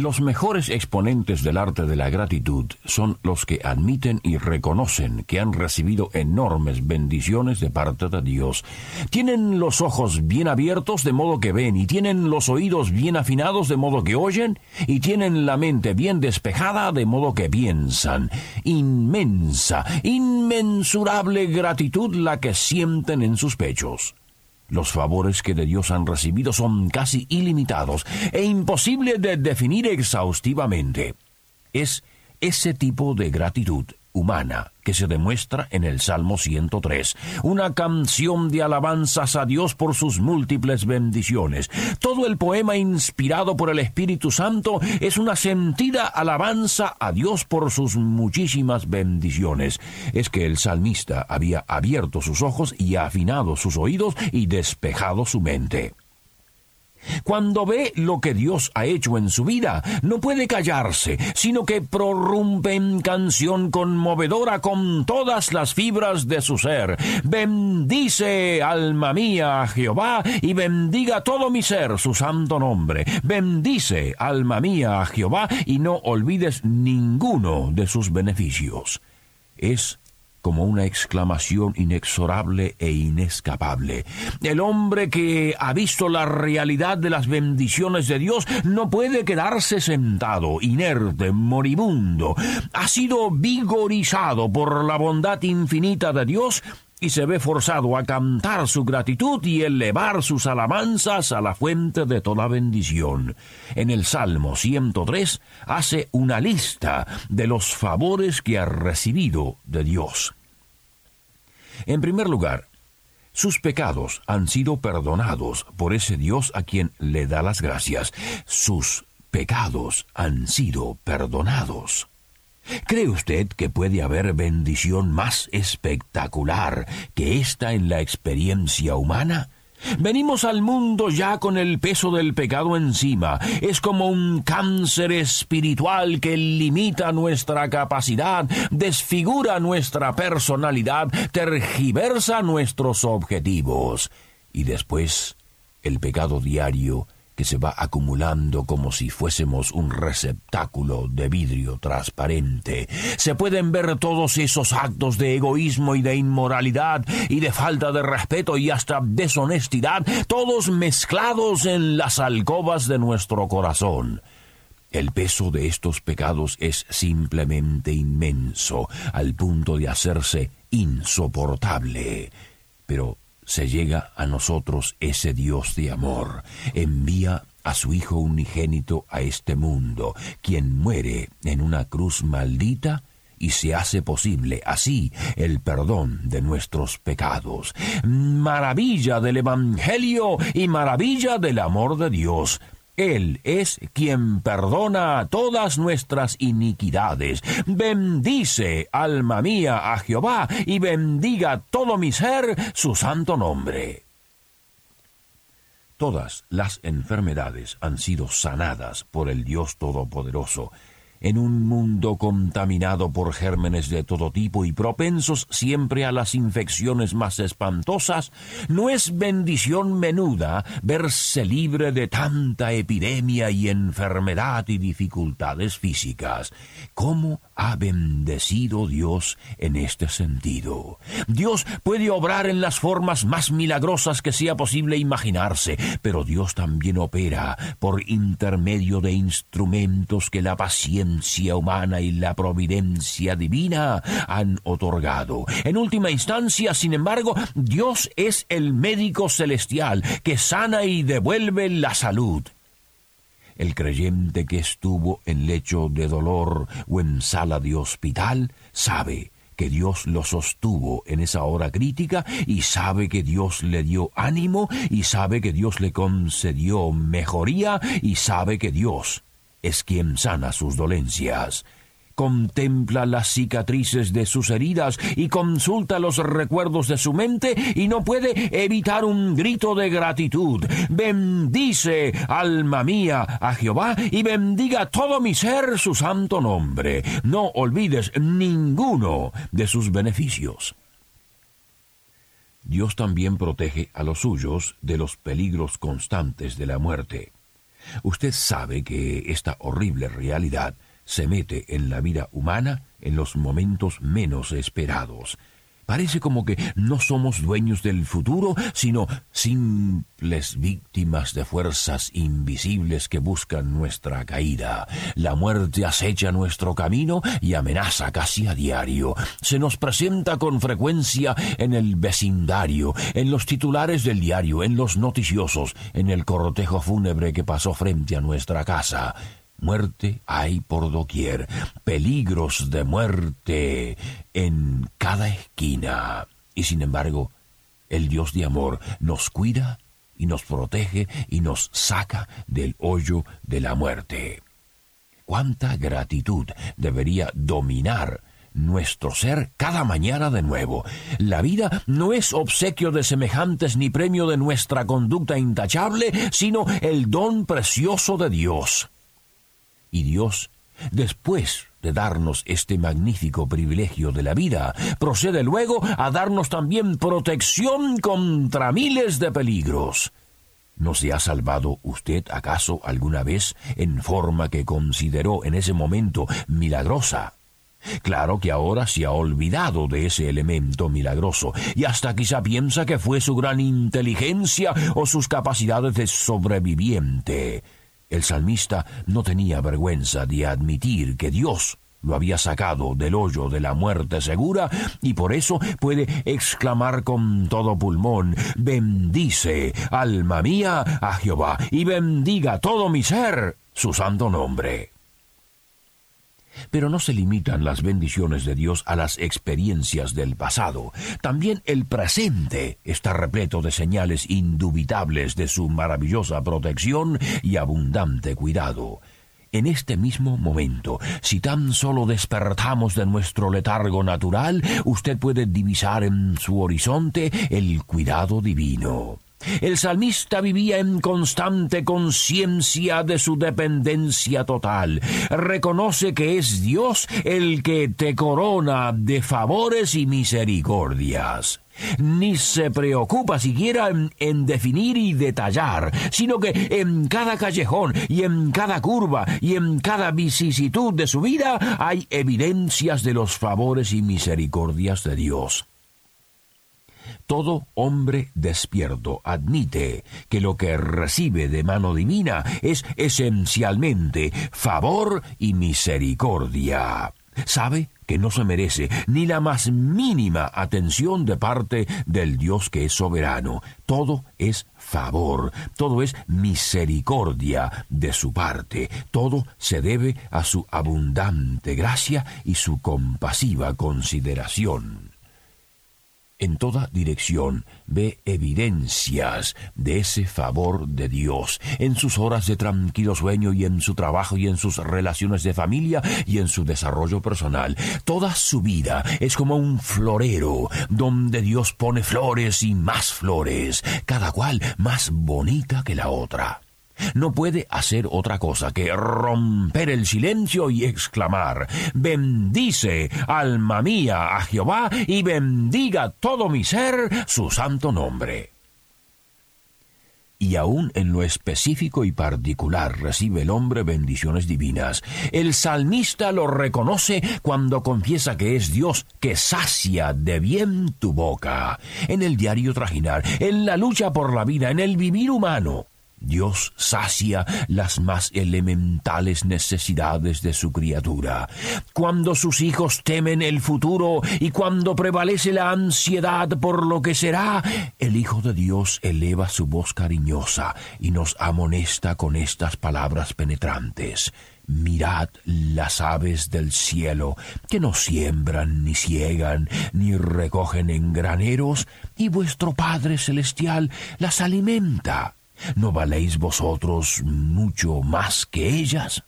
Los mejores exponentes del arte de la gratitud son los que admiten y reconocen que han recibido enormes bendiciones de parte de Dios. Tienen los ojos bien abiertos de modo que ven, y tienen los oídos bien afinados de modo que oyen, y tienen la mente bien despejada de modo que piensan. Inmensa, inmensurable gratitud la que sienten en sus pechos. Los favores que de Dios han recibido son casi ilimitados e imposible de definir exhaustivamente. Es ese tipo de gratitud humana que se demuestra en el Salmo 103, una canción de alabanzas a Dios por sus múltiples bendiciones. Todo el poema inspirado por el Espíritu Santo es una sentida alabanza a Dios por sus muchísimas bendiciones. Es que el salmista había abierto sus ojos y afinado sus oídos y despejado su mente. Cuando ve lo que Dios ha hecho en su vida, no puede callarse, sino que prorrumpe en canción conmovedora con todas las fibras de su ser. Bendice, alma mía, a Jehová, y bendiga todo mi ser su santo nombre. Bendice, alma mía, a Jehová, y no olvides ninguno de sus beneficios. Es como una exclamación inexorable e inescapable. El hombre que ha visto la realidad de las bendiciones de Dios no puede quedarse sentado, inerte, moribundo. Ha sido vigorizado por la bondad infinita de Dios y se ve forzado a cantar su gratitud y elevar sus alabanzas a la fuente de toda bendición. En el Salmo 103 hace una lista de los favores que ha recibido de Dios. En primer lugar, sus pecados han sido perdonados por ese Dios a quien le da las gracias. Sus pecados han sido perdonados. ¿Cree usted que puede haber bendición más espectacular que esta en la experiencia humana? Venimos al mundo ya con el peso del pecado encima. Es como un cáncer espiritual que limita nuestra capacidad, desfigura nuestra personalidad, tergiversa nuestros objetivos. Y después, el pecado diario que se va acumulando como si fuésemos un receptáculo de vidrio transparente. Se pueden ver todos esos actos de egoísmo y de inmoralidad y de falta de respeto y hasta deshonestidad, todos mezclados en las alcobas de nuestro corazón. El peso de estos pecados es simplemente inmenso, al punto de hacerse insoportable. Pero se llega a nosotros ese Dios de amor, envía a su Hijo unigénito a este mundo, quien muere en una cruz maldita y se hace posible así el perdón de nuestros pecados. Maravilla del Evangelio y maravilla del amor de Dios. Él es quien perdona todas nuestras iniquidades. Bendice, alma mía, a Jehová, y bendiga todo mi ser su santo nombre. Todas las enfermedades han sido sanadas por el Dios Todopoderoso, en un mundo contaminado por gérmenes de todo tipo y propensos siempre a las infecciones más espantosas, no es bendición menuda verse libre de tanta epidemia y enfermedad y dificultades físicas. ¿Cómo ha bendecido Dios en este sentido? Dios puede obrar en las formas más milagrosas que sea posible imaginarse, pero Dios también opera por intermedio de instrumentos que la paciencia humana y la providencia divina han otorgado. En última instancia, sin embargo, Dios es el médico celestial que sana y devuelve la salud. El creyente que estuvo en lecho de dolor o en sala de hospital sabe que Dios lo sostuvo en esa hora crítica y sabe que Dios le dio ánimo y sabe que Dios le concedió mejoría y sabe que Dios es quien sana sus dolencias. contempla las cicatrices de sus heridas y consulta los recuerdos de su mente y no puede evitar un grito de gratitud. Bendice, alma mía, a Jehová y bendiga todo mi ser su santo nombre. No olvides ninguno de sus beneficios. Dios también protege a los suyos de los peligros constantes de la muerte. Usted sabe que esta horrible realidad se mete en la vida humana en los momentos menos esperados. Parece como que no somos dueños del futuro, sino simples víctimas de fuerzas invisibles que buscan nuestra caída. La muerte acecha nuestro camino y amenaza casi a diario. Se nos presenta con frecuencia en el vecindario, en los titulares del diario, en los noticiosos, en el cortejo fúnebre que pasó frente a nuestra casa. Muerte hay por doquier, peligros de muerte en cada esquina. Y sin embargo, el Dios de amor nos cuida y nos protege y nos saca del hoyo de la muerte. Cuánta gratitud debería dominar nuestro ser cada mañana de nuevo. La vida no es obsequio de semejantes ni premio de nuestra conducta intachable, sino el don precioso de Dios. Y Dios, después de darnos este magnífico privilegio de la vida, procede luego a darnos también protección contra miles de peligros. ¿No se ha salvado usted acaso alguna vez en forma que consideró en ese momento milagrosa? Claro que ahora se ha olvidado de ese elemento milagroso y hasta quizá piensa que fue su gran inteligencia o sus capacidades de sobreviviente. El salmista no tenía vergüenza de admitir que Dios lo había sacado del hoyo de la muerte segura y por eso puede exclamar con todo pulmón, bendice, alma mía, a Jehová, y bendiga todo mi ser su santo nombre. Pero no se limitan las bendiciones de Dios a las experiencias del pasado. También el presente está repleto de señales indubitables de su maravillosa protección y abundante cuidado. En este mismo momento, si tan solo despertamos de nuestro letargo natural, usted puede divisar en su horizonte el cuidado divino. El salmista vivía en constante conciencia de su dependencia total. Reconoce que es Dios el que te corona de favores y misericordias. Ni se preocupa siquiera en, definir y detallar, sino que en cada callejón y en cada curva y en cada vicisitud de su vida hay evidencias de los favores y misericordias de Dios. Todo hombre despierto admite que lo que recibe de mano divina es esencialmente favor y misericordia. Sabe que no se merece ni la más mínima atención de parte del Dios que es soberano. Todo es favor, todo es misericordia de su parte, todo se debe a su abundante gracia y su compasiva consideración en toda dirección ve evidencias de ese favor de Dios, en sus horas de tranquilo sueño y en su trabajo y en sus relaciones de familia y en su desarrollo personal. Toda su vida es como un florero donde Dios pone flores y más flores, cada cual más bonita que la otra no puede hacer otra cosa que romper el silencio y exclamar, bendice, alma mía, a Jehová, y bendiga todo mi ser su santo nombre y aún en lo específico y particular recibe el hombre bendiciones divinas. El salmista lo reconoce cuando confiesa que es Dios que sacia de bien tu boca. En el diario trajinar, en la lucha por la vida, en el vivir humano. Dios sacia las más elementales necesidades de su criatura. Cuando sus hijos temen el futuro y cuando prevalece la ansiedad por lo que será, el Hijo de Dios eleva su voz cariñosa y nos amonesta con estas palabras penetrantes. Mirad las aves del cielo, que no siembran, ni ciegan, ni recogen en graneros, y vuestro Padre Celestial las alimenta. ¿No valéis vosotros mucho más que ellas?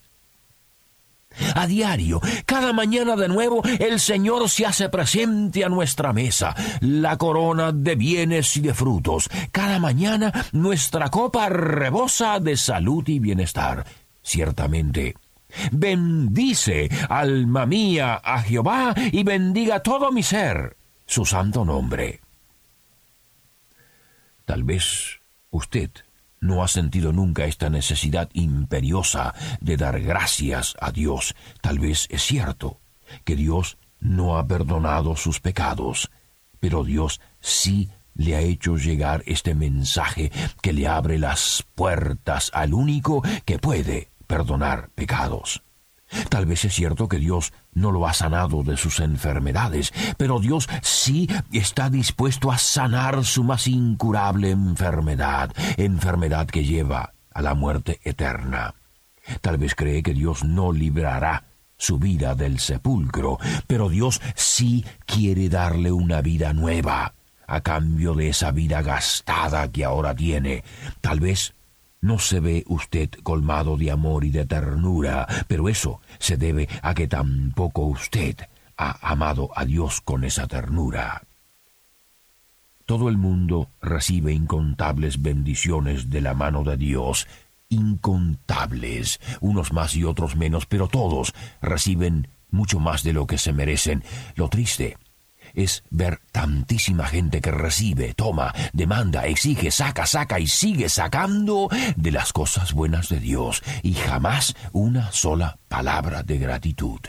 A diario, cada mañana de nuevo, el Señor se hace presente a nuestra mesa, la corona de bienes y de frutos. Cada mañana nuestra copa rebosa de salud y bienestar. Ciertamente, bendice, alma mía, a Jehová y bendiga todo mi ser, su santo nombre. Tal vez usted no ha sentido nunca esta necesidad imperiosa de dar gracias a Dios. Tal vez es cierto que Dios no ha perdonado sus pecados, pero Dios sí le ha hecho llegar este mensaje que le abre las puertas al único que puede perdonar pecados. Tal vez es cierto que Dios no lo ha sanado de sus enfermedades, pero Dios sí está dispuesto a sanar su más incurable enfermedad, enfermedad que lleva a la muerte eterna. Tal vez cree que Dios no librará su vida del sepulcro, pero Dios sí quiere darle una vida nueva, a cambio de esa vida gastada que ahora tiene. Tal vez no se ve usted colmado de amor y de ternura, pero eso se debe a que tampoco usted ha amado a Dios con esa ternura. Todo el mundo recibe incontables bendiciones de la mano de Dios, incontables, unos más y otros menos, pero todos reciben mucho más de lo que se merecen. Lo triste es ver tantísima gente que recibe, toma, demanda, exige, saca, saca y sigue sacando de las cosas buenas de Dios y jamás una sola palabra de gratitud.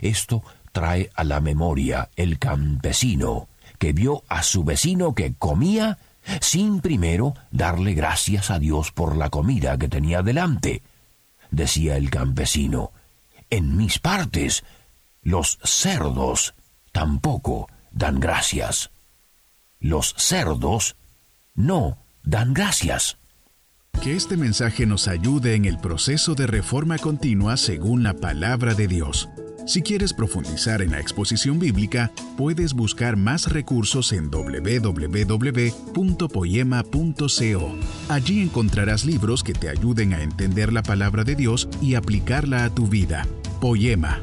Esto trae a la memoria el campesino que vio a su vecino que comía sin primero darle gracias a Dios por la comida que tenía delante. Decía el campesino, en mis partes los cerdos tampoco dan gracias. Los cerdos no dan gracias. Que este mensaje nos ayude en el proceso de reforma continua según la palabra de Dios. Si quieres profundizar en la exposición bíblica, puedes buscar más recursos en www.poema.co. Allí encontrarás libros que te ayuden a entender la palabra de Dios y aplicarla a tu vida. Poema,